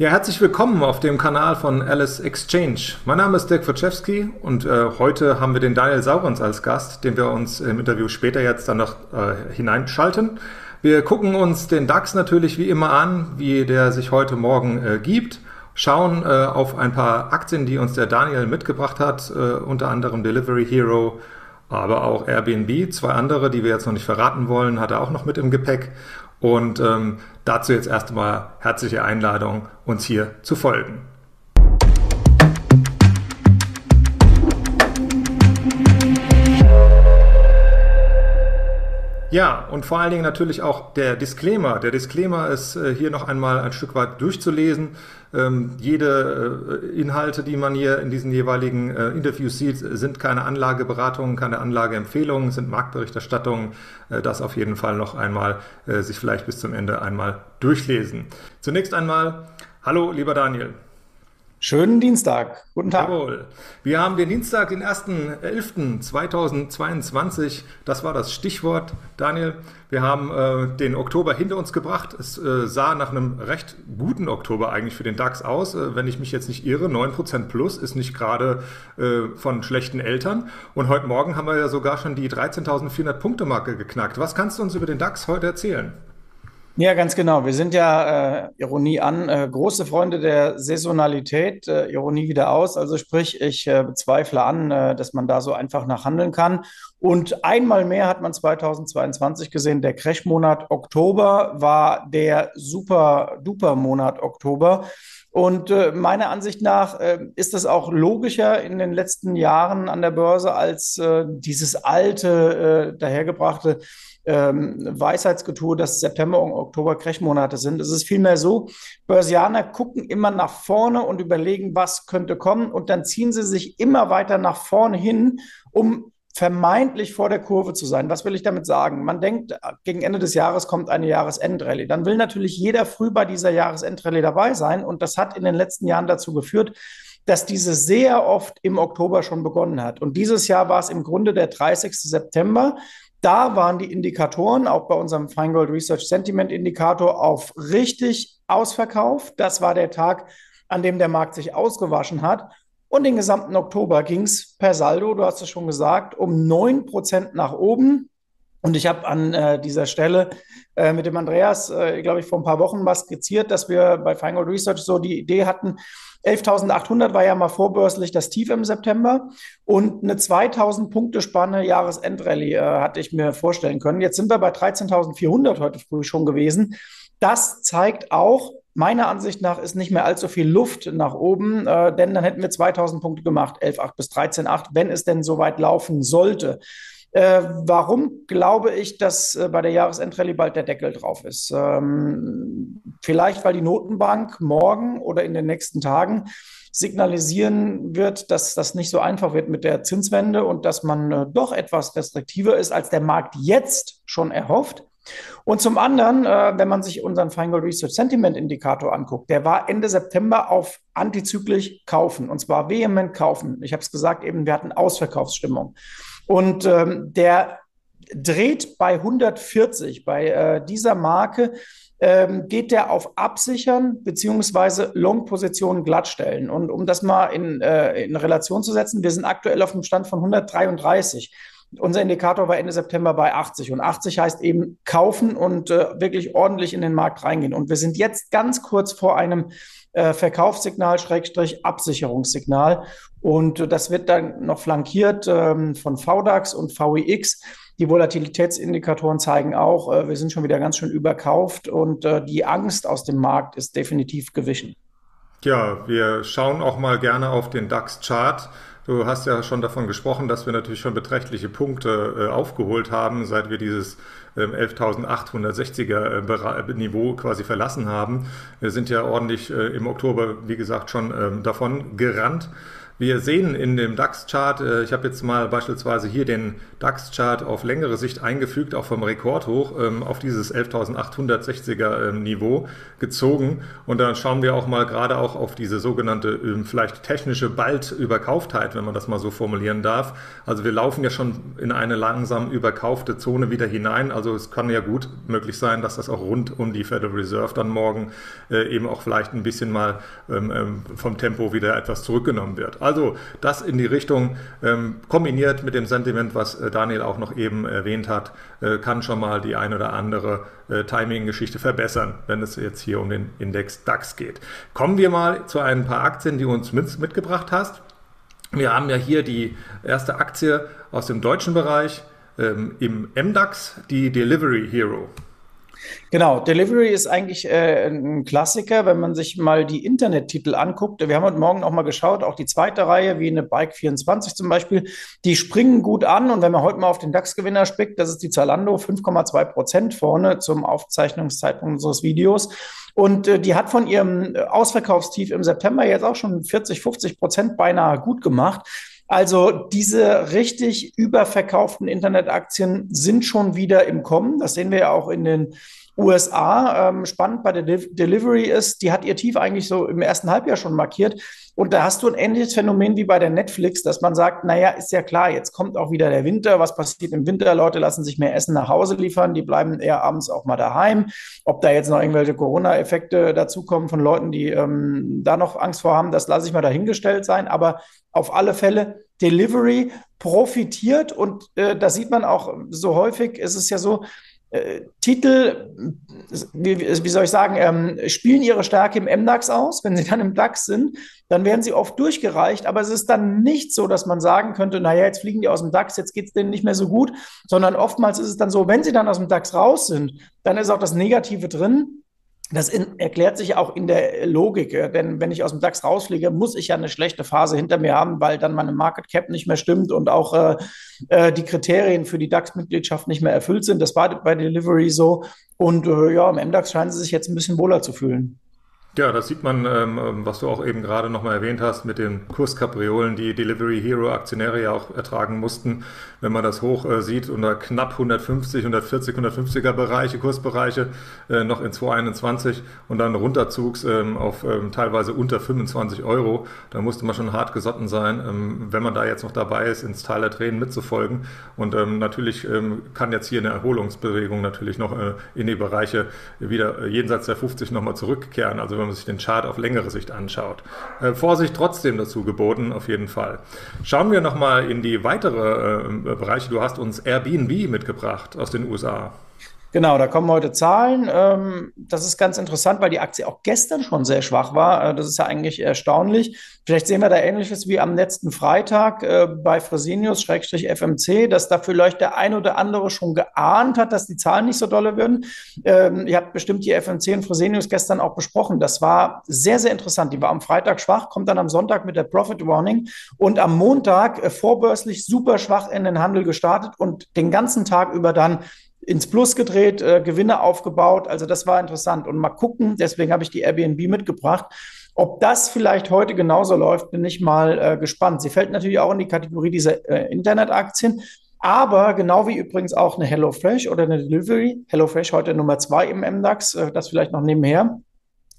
Ja, herzlich willkommen auf dem Kanal von Alice Exchange. Mein Name ist Dirk Wojciechowski und äh, heute haben wir den Daniel Saurons als Gast, den wir uns im Interview später jetzt dann noch äh, hineinschalten. Wir gucken uns den DAX natürlich wie immer an, wie der sich heute Morgen äh, gibt, schauen äh, auf ein paar Aktien, die uns der Daniel mitgebracht hat, äh, unter anderem Delivery Hero, aber auch Airbnb, zwei andere, die wir jetzt noch nicht verraten wollen, hat er auch noch mit im Gepäck. Und ähm, dazu jetzt erstmal herzliche Einladung, uns hier zu folgen. Ja, und vor allen Dingen natürlich auch der Disclaimer. Der Disclaimer ist äh, hier noch einmal ein Stück weit durchzulesen. Ähm, jede äh, Inhalte, die man hier in diesen jeweiligen äh, Interviews sieht, sind keine Anlageberatungen, keine Anlageempfehlungen, sind Marktberichterstattungen. Äh, das auf jeden Fall noch einmal äh, sich vielleicht bis zum Ende einmal durchlesen. Zunächst einmal, hallo lieber Daniel. Schönen Dienstag. Guten Tag. Jawohl. Wir haben den Dienstag, den 1.11.2022. Das war das Stichwort, Daniel. Wir haben äh, den Oktober hinter uns gebracht. Es äh, sah nach einem recht guten Oktober eigentlich für den DAX aus. Äh, wenn ich mich jetzt nicht irre, 9% plus ist nicht gerade äh, von schlechten Eltern. Und heute Morgen haben wir ja sogar schon die 13.400 Punkte Marke geknackt. Was kannst du uns über den DAX heute erzählen? Ja, ganz genau. Wir sind ja, äh, Ironie an, äh, große Freunde der Saisonalität, äh, Ironie wieder aus. Also sprich, ich äh, bezweifle an, äh, dass man da so einfach nachhandeln kann. Und einmal mehr hat man 2022 gesehen, der Crash-Monat Oktober war der super-duper-Monat Oktober. Und äh, meiner Ansicht nach äh, ist das auch logischer in den letzten Jahren an der Börse als äh, dieses alte, äh, dahergebrachte ähm, Weisheitsgetue, dass September und Oktober Crashmonate sind. Es ist vielmehr so, Börsianer gucken immer nach vorne und überlegen, was könnte kommen und dann ziehen sie sich immer weiter nach vorne hin, um vermeintlich vor der Kurve zu sein. Was will ich damit sagen? Man denkt, gegen Ende des Jahres kommt eine Jahresendrallye. Dann will natürlich jeder früh bei dieser Jahresendrallye dabei sein und das hat in den letzten Jahren dazu geführt, dass diese sehr oft im Oktober schon begonnen hat. Und dieses Jahr war es im Grunde der 30. September. Da waren die Indikatoren, auch bei unserem Feingold Research Sentiment Indikator, auf richtig ausverkauft. Das war der Tag, an dem der Markt sich ausgewaschen hat. Und den gesamten Oktober ging es per Saldo, du hast es schon gesagt, um 9% nach oben. Und ich habe an äh, dieser Stelle äh, mit dem Andreas, äh, glaube ich, vor ein paar Wochen mal skizziert, dass wir bei Feingold Research so die Idee hatten, 11.800 war ja mal vorbörslich das Tief im September und eine 2.000 Punkte Spanne Jahresendrallye äh, hatte ich mir vorstellen können. Jetzt sind wir bei 13.400 heute früh schon gewesen. Das zeigt auch, meiner Ansicht nach ist nicht mehr allzu viel Luft nach oben, äh, denn dann hätten wir 2000 Punkte gemacht, 11,8 bis 13,8, wenn es denn so weit laufen sollte. Äh, warum glaube ich, dass äh, bei der Jahresendrallye bald der Deckel drauf ist? Ähm, vielleicht, weil die Notenbank morgen oder in den nächsten Tagen signalisieren wird, dass das nicht so einfach wird mit der Zinswende und dass man äh, doch etwas restriktiver ist, als der Markt jetzt schon erhofft. Und zum anderen, äh, wenn man sich unseren Feingold Research Sentiment Indikator anguckt, der war Ende September auf antizyklisch kaufen und zwar vehement kaufen. Ich habe es gesagt, eben wir hatten Ausverkaufsstimmung. Und ähm, der dreht bei 140, bei äh, dieser Marke ähm, geht der auf Absichern beziehungsweise Long-Positionen glattstellen. Und um das mal in, äh, in Relation zu setzen, wir sind aktuell auf dem Stand von 133. Unser Indikator war Ende September bei 80 und 80 heißt eben kaufen und äh, wirklich ordentlich in den Markt reingehen. Und wir sind jetzt ganz kurz vor einem äh, Verkaufssignal, Schrägstrich Absicherungssignal. Und äh, das wird dann noch flankiert ähm, von VDAX und VIX. Die Volatilitätsindikatoren zeigen auch, äh, wir sind schon wieder ganz schön überkauft und äh, die Angst aus dem Markt ist definitiv gewichen. Ja, wir schauen auch mal gerne auf den DAX-Chart. Du hast ja schon davon gesprochen, dass wir natürlich schon beträchtliche Punkte äh, aufgeholt haben, seit wir dieses 11.860er ähm, äh, Niveau quasi verlassen haben. Wir sind ja ordentlich äh, im Oktober, wie gesagt, schon ähm, davon gerannt. Wir sehen in dem DAX-Chart, äh, ich habe jetzt mal beispielsweise hier den DAX-Chart auf längere Sicht eingefügt, auch vom Rekordhoch ähm, auf dieses 11.860er ähm, Niveau gezogen. Und dann schauen wir auch mal gerade auch auf diese sogenannte ähm, vielleicht technische Bald-Überkauftheit, wenn man das mal so formulieren darf. Also wir laufen ja schon in eine langsam überkaufte Zone wieder hinein. Also es kann ja gut möglich sein, dass das auch rund um die Federal Reserve dann morgen äh, eben auch vielleicht ein bisschen mal vom Tempo wieder etwas zurückgenommen wird. Also das in die Richtung ähm, kombiniert mit dem Sentiment, was äh, Daniel auch noch eben erwähnt hat, äh, kann schon mal die ein oder andere äh, Timing-Geschichte verbessern, wenn es jetzt hier um den Index DAX geht. Kommen wir mal zu ein paar Aktien, die du uns mit, mitgebracht hast. Wir haben ja hier die erste Aktie aus dem deutschen Bereich ähm, im MDAX, die Delivery Hero. Genau, Delivery ist eigentlich äh, ein Klassiker, wenn man sich mal die Internettitel anguckt. Wir haben heute Morgen auch mal geschaut, auch die zweite Reihe, wie eine Bike 24 zum Beispiel, die springen gut an. Und wenn man heute mal auf den DAX-Gewinner spickt, das ist die Zalando, 5,2 Prozent vorne zum Aufzeichnungszeitpunkt unseres Videos. Und äh, die hat von ihrem Ausverkaufstief im September jetzt auch schon 40, 50 Prozent beinahe gut gemacht. Also diese richtig überverkauften Internetaktien sind schon wieder im Kommen. Das sehen wir ja auch in den USA. Ähm, spannend bei der De Delivery ist, die hat ihr Tief eigentlich so im ersten Halbjahr schon markiert. Und da hast du ein ähnliches Phänomen wie bei der Netflix, dass man sagt, naja, ist ja klar, jetzt kommt auch wieder der Winter. Was passiert im Winter? Leute lassen sich mehr Essen nach Hause liefern, die bleiben eher abends auch mal daheim. Ob da jetzt noch irgendwelche Corona-Effekte dazukommen von Leuten, die ähm, da noch Angst vor haben, das lasse ich mal dahingestellt sein. Aber auf alle Fälle, Delivery profitiert und äh, da sieht man auch so häufig, ist es ja so, äh, Titel, wie, wie, soll ich sagen, ähm, spielen ihre Stärke im MDAX aus. Wenn sie dann im DAX sind, dann werden sie oft durchgereicht. Aber es ist dann nicht so, dass man sagen könnte, naja, jetzt fliegen die aus dem DAX, jetzt geht es denen nicht mehr so gut, sondern oftmals ist es dann so, wenn sie dann aus dem DAX raus sind, dann ist auch das Negative drin. Das in, erklärt sich auch in der Logik, denn wenn ich aus dem DAX rausfliege, muss ich ja eine schlechte Phase hinter mir haben, weil dann meine Market Cap nicht mehr stimmt und auch äh, äh die Kriterien für die DAX-Mitgliedschaft nicht mehr erfüllt sind. Das war bei Delivery so. Und äh, ja, im MDAX scheinen sie sich jetzt ein bisschen wohler zu fühlen. Ja, das sieht man, ähm, ähm, was du auch eben gerade nochmal erwähnt hast, mit den Kurskapriolen, die Delivery Hero Aktionäre ja auch ertragen mussten. Wenn man das hoch äh, sieht, unter knapp 150, 140, 150er Bereiche, Kursbereiche, äh, noch in 2021 und dann runterzugs ähm, auf ähm, teilweise unter 25 Euro, da musste man schon hart gesotten sein, ähm, wenn man da jetzt noch dabei ist, ins Tal der Tränen mitzufolgen. Und ähm, natürlich kann jetzt hier eine Erholungsbewegung natürlich noch äh, in die Bereiche wieder jenseits der 50 nochmal zurückkehren. Also wenn man sich den Chart auf längere Sicht anschaut. Äh, Vorsicht trotzdem dazu geboten, auf jeden Fall. Schauen wir nochmal in die weitere äh, Bereiche. Du hast uns Airbnb mitgebracht aus den USA. Genau, da kommen heute Zahlen. Ähm, das ist ganz interessant, weil die Aktie auch gestern schon sehr schwach war. Äh, das ist ja eigentlich erstaunlich. Vielleicht sehen wir da Ähnliches wie am letzten Freitag äh, bei Fresenius-FMC, dass da vielleicht der ein oder andere schon geahnt hat, dass die Zahlen nicht so dolle würden. Ähm, ihr habt bestimmt die FMC und Fresenius gestern auch besprochen. Das war sehr, sehr interessant. Die war am Freitag schwach, kommt dann am Sonntag mit der Profit Warning und am Montag äh, vorbörslich super schwach in den Handel gestartet und den ganzen Tag über dann ins Plus gedreht, äh, Gewinne aufgebaut. Also das war interessant. Und mal gucken, deswegen habe ich die Airbnb mitgebracht. Ob das vielleicht heute genauso läuft, bin ich mal äh, gespannt. Sie fällt natürlich auch in die Kategorie dieser äh, Internetaktien. Aber genau wie übrigens auch eine HelloFresh oder eine Delivery, HelloFresh heute Nummer zwei im MDAX, äh, das vielleicht noch nebenher.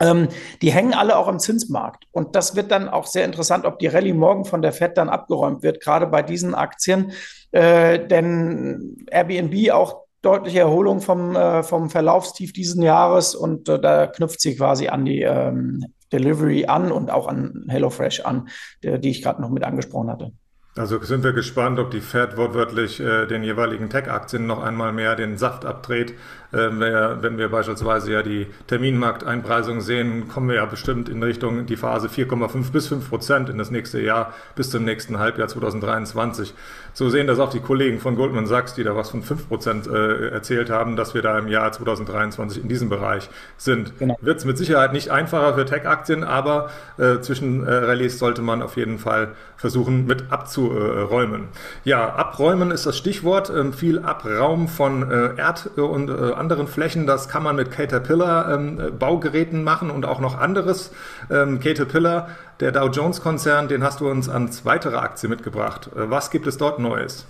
Ähm, die hängen alle auch am Zinsmarkt. Und das wird dann auch sehr interessant, ob die Rallye morgen von der Fed dann abgeräumt wird, gerade bei diesen Aktien. Äh, denn Airbnb auch deutliche Erholung vom, äh, vom Verlaufstief diesen Jahres und äh, da knüpft sie quasi an die ähm, Delivery an und auch an HelloFresh an, der, die ich gerade noch mit angesprochen hatte. Also sind wir gespannt, ob die Fed wortwörtlich äh, den jeweiligen Tech-Aktien noch einmal mehr den Saft abdreht. Ähm, wenn wir beispielsweise ja die Terminmarkteinpreisung sehen, kommen wir ja bestimmt in Richtung die Phase 4,5 bis 5 Prozent in das nächste Jahr bis zum nächsten Halbjahr 2023. So sehen das auch die Kollegen von Goldman Sachs, die da was von 5 Prozent äh, erzählt haben, dass wir da im Jahr 2023 in diesem Bereich sind. Genau. Wird es mit Sicherheit nicht einfacher für Tech-Aktien, aber äh, zwischen äh, Rallyes sollte man auf jeden Fall versuchen mit abzuräumen. Ja, abräumen ist das Stichwort. Ähm, viel Abraum von äh, Erd- und äh, anderen Flächen. Das kann man mit Caterpillar ähm, Baugeräten machen und auch noch anderes. Ähm, Caterpillar, der Dow Jones Konzern, den hast du uns als weitere Aktie mitgebracht. Äh, was gibt es dort Neues?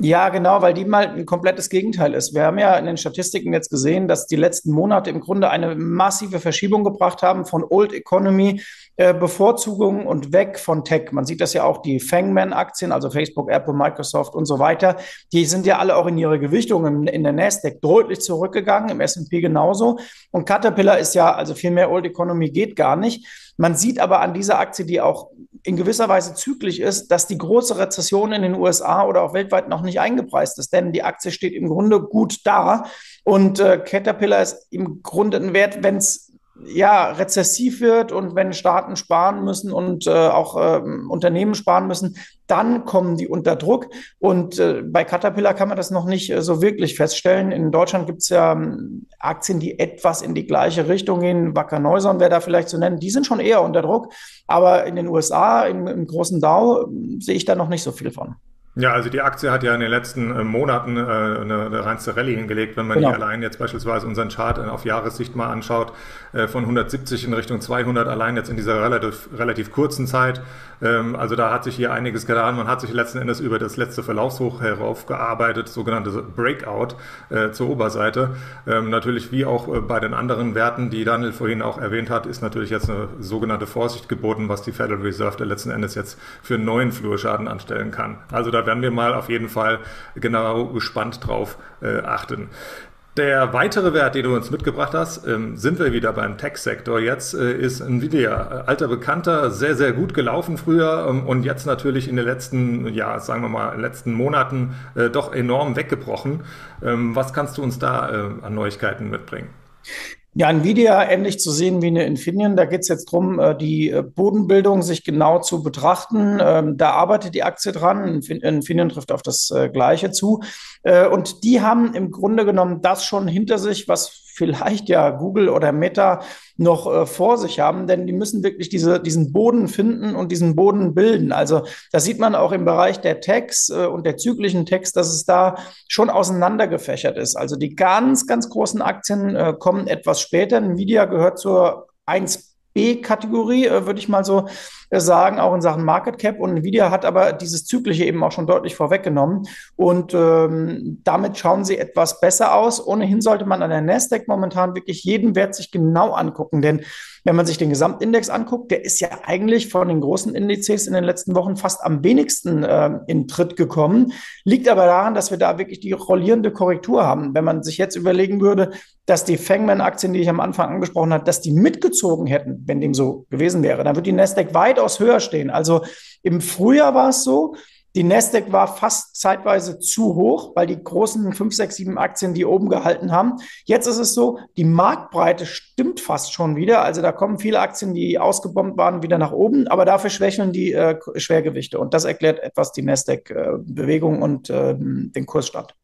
Ja, genau, weil die mal ein komplettes Gegenteil ist. Wir haben ja in den Statistiken jetzt gesehen, dass die letzten Monate im Grunde eine massive Verschiebung gebracht haben von Old Economy äh, Bevorzugung und weg von Tech. Man sieht das ja auch, die Fangman-Aktien, also Facebook, Apple, Microsoft und so weiter, die sind ja alle auch in ihre Gewichtung in, in der Nasdaq deutlich zurückgegangen, im S&P genauso. Und Caterpillar ist ja, also viel mehr Old Economy geht gar nicht. Man sieht aber an dieser Aktie, die auch in gewisser Weise zyklisch ist, dass die große Rezession in den USA oder auch weltweit noch nicht eingepreist ist, denn die Aktie steht im Grunde gut da. Und äh, Caterpillar ist im Grunde ein Wert, wenn es ja, rezessiv wird und wenn Staaten sparen müssen und äh, auch äh, Unternehmen sparen müssen, dann kommen die unter Druck. Und äh, bei Caterpillar kann man das noch nicht äh, so wirklich feststellen. In Deutschland gibt es ja ähm, Aktien, die etwas in die gleiche Richtung gehen. Wacker Neuson wäre da vielleicht zu nennen. Die sind schon eher unter Druck. Aber in den USA, im, im großen Dow, sehe ich da noch nicht so viel von. Ja, also die Aktie hat ja in den letzten äh, Monaten äh, eine, eine reinste Rallye hingelegt, wenn man genau. die allein jetzt beispielsweise unseren Chart auf Jahressicht mal anschaut, äh, von 170 in Richtung 200 allein jetzt in dieser relativ, relativ kurzen Zeit. Ähm, also da hat sich hier einiges getan. Man hat sich letzten Endes über das letzte Verlaufshoch heraufgearbeitet, sogenannte Breakout äh, zur Oberseite. Ähm, natürlich wie auch äh, bei den anderen Werten, die Daniel vorhin auch erwähnt hat, ist natürlich jetzt eine sogenannte Vorsicht geboten, was die Federal Reserve der letzten Endes jetzt für einen neuen Flurschaden anstellen kann. Also da werden wir mal auf jeden Fall genau gespannt drauf äh, achten. Der weitere Wert, den du uns mitgebracht hast, ähm, sind wir wieder beim Tech-Sektor. Jetzt äh, ist Nvidia, alter Bekannter, sehr, sehr gut gelaufen früher ähm, und jetzt natürlich in den letzten, ja, sagen wir mal, letzten Monaten äh, doch enorm weggebrochen. Ähm, was kannst du uns da äh, an Neuigkeiten mitbringen? Ja, Nvidia ähnlich zu sehen wie eine Infineon. Da geht es jetzt darum, äh, die äh, Bodenbildung sich genau zu betrachten. Ähm, da arbeitet die Aktie dran. Infineon trifft auf das äh, Gleiche zu. Und die haben im Grunde genommen das schon hinter sich, was vielleicht ja Google oder Meta noch vor sich haben, denn die müssen wirklich diese, diesen Boden finden und diesen Boden bilden. Also da sieht man auch im Bereich der Tags und der zyklischen Tags, dass es da schon auseinandergefächert ist. Also die ganz, ganz großen Aktien kommen etwas später. Nvidia gehört zur 1 B-Kategorie, äh, würde ich mal so äh, sagen, auch in Sachen Market Cap. Und Nvidia hat aber dieses Zyklische eben auch schon deutlich vorweggenommen. Und ähm, damit schauen sie etwas besser aus. Ohnehin sollte man an der Nasdaq momentan wirklich jeden Wert sich genau angucken, denn wenn man sich den Gesamtindex anguckt, der ist ja eigentlich von den großen Indizes in den letzten Wochen fast am wenigsten äh, in Tritt gekommen. Liegt aber daran, dass wir da wirklich die rollierende Korrektur haben. Wenn man sich jetzt überlegen würde, dass die Fangman-Aktien, die ich am Anfang angesprochen habe, dass die mitgezogen hätten, wenn dem so gewesen wäre, dann würde die Nasdaq weitaus höher stehen. Also im Frühjahr war es so, die Nasdaq war fast zeitweise zu hoch, weil die großen 5, 6, 7 Aktien die oben gehalten haben. Jetzt ist es so, die Marktbreite stimmt fast schon wieder. Also da kommen viele Aktien, die ausgebombt waren, wieder nach oben, aber dafür schwächeln die äh, Schwergewichte. Und das erklärt etwas die Nasdaq-Bewegung äh, und äh, den Kursstand.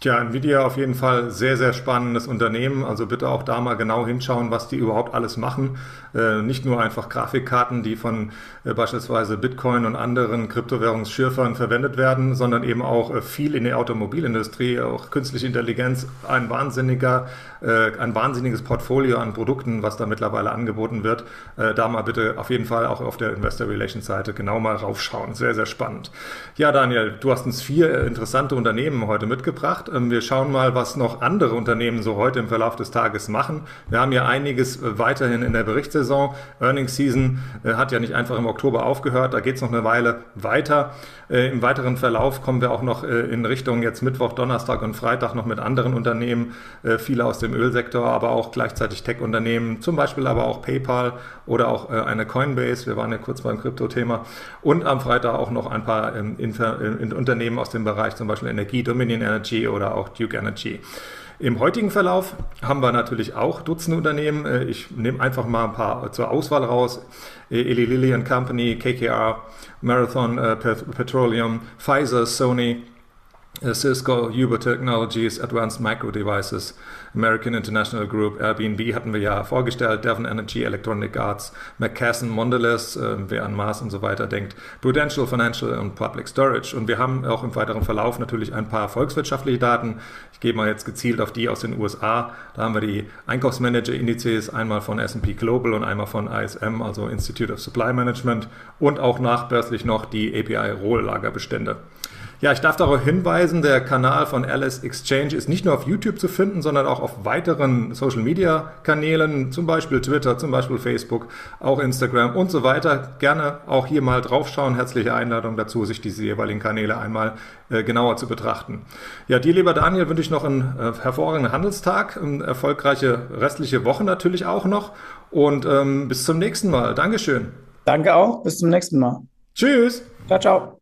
Tja, Nvidia auf jeden Fall sehr, sehr spannendes Unternehmen. Also bitte auch da mal genau hinschauen, was die überhaupt alles machen. Äh, nicht nur einfach Grafikkarten, die von äh, beispielsweise Bitcoin und anderen Kryptowährungsschürfern verwendet werden, sondern eben auch äh, viel in der Automobilindustrie, auch künstliche Intelligenz, ein wahnsinniger, äh, ein wahnsinniges Portfolio an Produkten, was da mittlerweile angeboten wird. Äh, da mal bitte auf jeden Fall auch auf der Investor Relations Seite genau mal raufschauen. Sehr, sehr spannend. Ja, Daniel, du hast uns vier äh, interessante Unternehmen heute mitgebracht. Ähm, wir schauen mal, was noch andere Unternehmen so heute im Verlauf des Tages machen. Wir haben ja einiges äh, weiterhin in der Berichtssaison. Earnings Season äh, hat ja nicht einfach im Oktober aufgehört. Da geht es noch eine Weile weiter. Äh, Im weiteren Verlauf kommen wir auch noch in Richtung jetzt Mittwoch, Donnerstag und Freitag noch mit anderen Unternehmen. Viele aus dem Ölsektor, aber auch gleichzeitig Tech-Unternehmen, zum Beispiel aber auch PayPal oder auch eine Coinbase. Wir waren ja kurz beim Krypto-Thema. Und am Freitag auch noch ein paar ähm, Unternehmen aus dem Bereich, zum Beispiel Energie, Dominion Energy oder auch Duke Energy. Im heutigen Verlauf haben wir natürlich auch Dutzende Unternehmen. Äh, ich nehme einfach mal ein paar zur Auswahl raus. Äh, Eli Lilly Company, KKR, Marathon äh, Petroleum, Pfizer, Sony, Cisco, Uber Technologies, Advanced Micro Devices, American International Group, Airbnb hatten wir ja vorgestellt, Devon Energy, Electronic Arts, McKesson, Mondelez, äh, wer an Mars und so weiter denkt, Prudential Financial und Public Storage. Und wir haben auch im weiteren Verlauf natürlich ein paar volkswirtschaftliche Daten. Ich gehe mal jetzt gezielt auf die aus den USA. Da haben wir die Einkaufsmanager-Indizes, einmal von S&P Global und einmal von ISM, also Institute of Supply Management und auch nachbörslich noch die API-Rohllagerbestände. Ja, ich darf darauf hinweisen, der Kanal von Alice Exchange ist nicht nur auf YouTube zu finden, sondern auch auf weiteren Social Media Kanälen, zum Beispiel Twitter, zum Beispiel Facebook, auch Instagram und so weiter. Gerne auch hier mal draufschauen. Herzliche Einladung dazu, sich diese jeweiligen Kanäle einmal äh, genauer zu betrachten. Ja, dir, lieber Daniel, wünsche ich noch einen äh, hervorragenden Handelstag, eine erfolgreiche restliche Woche natürlich auch noch und ähm, bis zum nächsten Mal. Dankeschön. Danke auch. Bis zum nächsten Mal. Tschüss. Ciao, ciao.